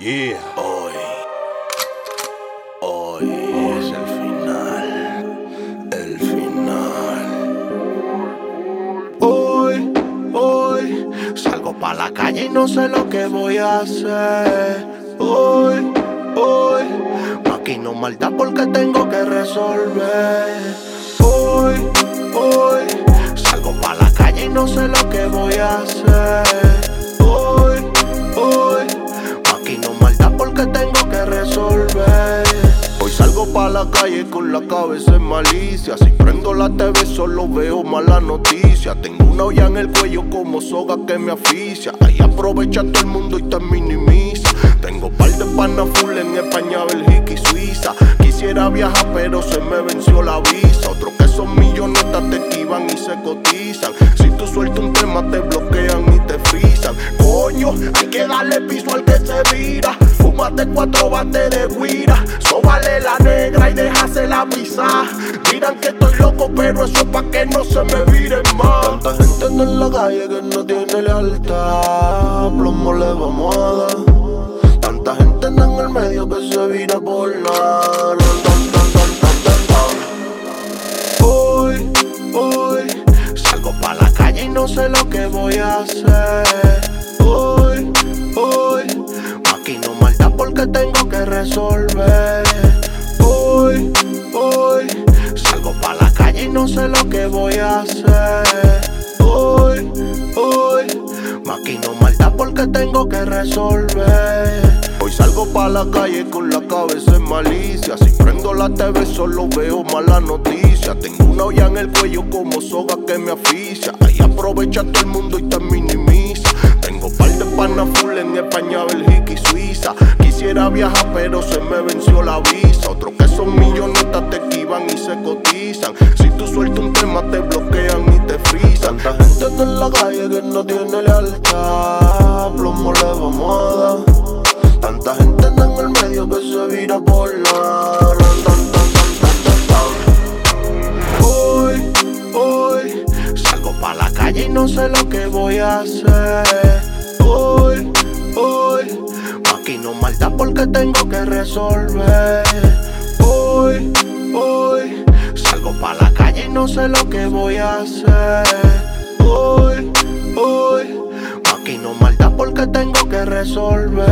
Yeah. Hoy, hoy es el final, el final. Hoy, hoy salgo pa la calle y no sé lo que voy a hacer. Hoy, hoy no maldad porque tengo que resolver. Hoy, hoy salgo pa la calle y no sé lo que voy a hacer. La calle con la cabeza en malicia. Si prendo la TV solo veo malas noticias. Tengo una olla en el cuello como soga que me aficia. Ahí aprovecha todo el mundo y te minimiza. Tengo par de panas full en España, Bélgica y Suiza. Quisiera viajar pero se me venció la visa. Otros que son millonetas te esquivan y se cotizan. Si tú sueltas un tema te bloquean y te frisan. Coño, hay que darle piso al que se vira. Fúmate cuatro bates de guira. Sóbale la negra y déjase la misa. Miran que estoy loco, pero eso es pa' que no se me viren más. Tanta gente en la calle que no tiene lealtad. Plomo le vamos a dar. Tanta gente en el medio que se vira por nada. Hoy, hoy, salgo pa' la calle y no sé lo que voy a hacer. Tengo que resolver. no sé lo que voy a hacer. Hoy, hoy, maquino maldad porque tengo que resolver. Hoy salgo pa' la calle con la cabeza en malicia. Si prendo la TV solo veo malas noticias. Tengo una olla en el cuello como soga que me aficia. Ahí aprovecha todo el mundo y te minimiza. Tengo par de panas full en España, Bélgica y Suiza. Quisiera viajar pero se me venció la visa. Otros que son millonetas te esquivan y se cotizan suelto un tema te bloquean y te frisan. Tanta gente en la calle que no tiene lealtad. Plomo le vamos a dar. Tanta gente en el medio que se vira por la. Hoy, hoy, salgo pa' la calle y no sé lo que voy a hacer. Maldad porque tengo que resolver. Hoy, hoy, salgo pa' la no sé lo que voy a hacer. Hoy, hoy, aquí no maldad porque tengo que resolver.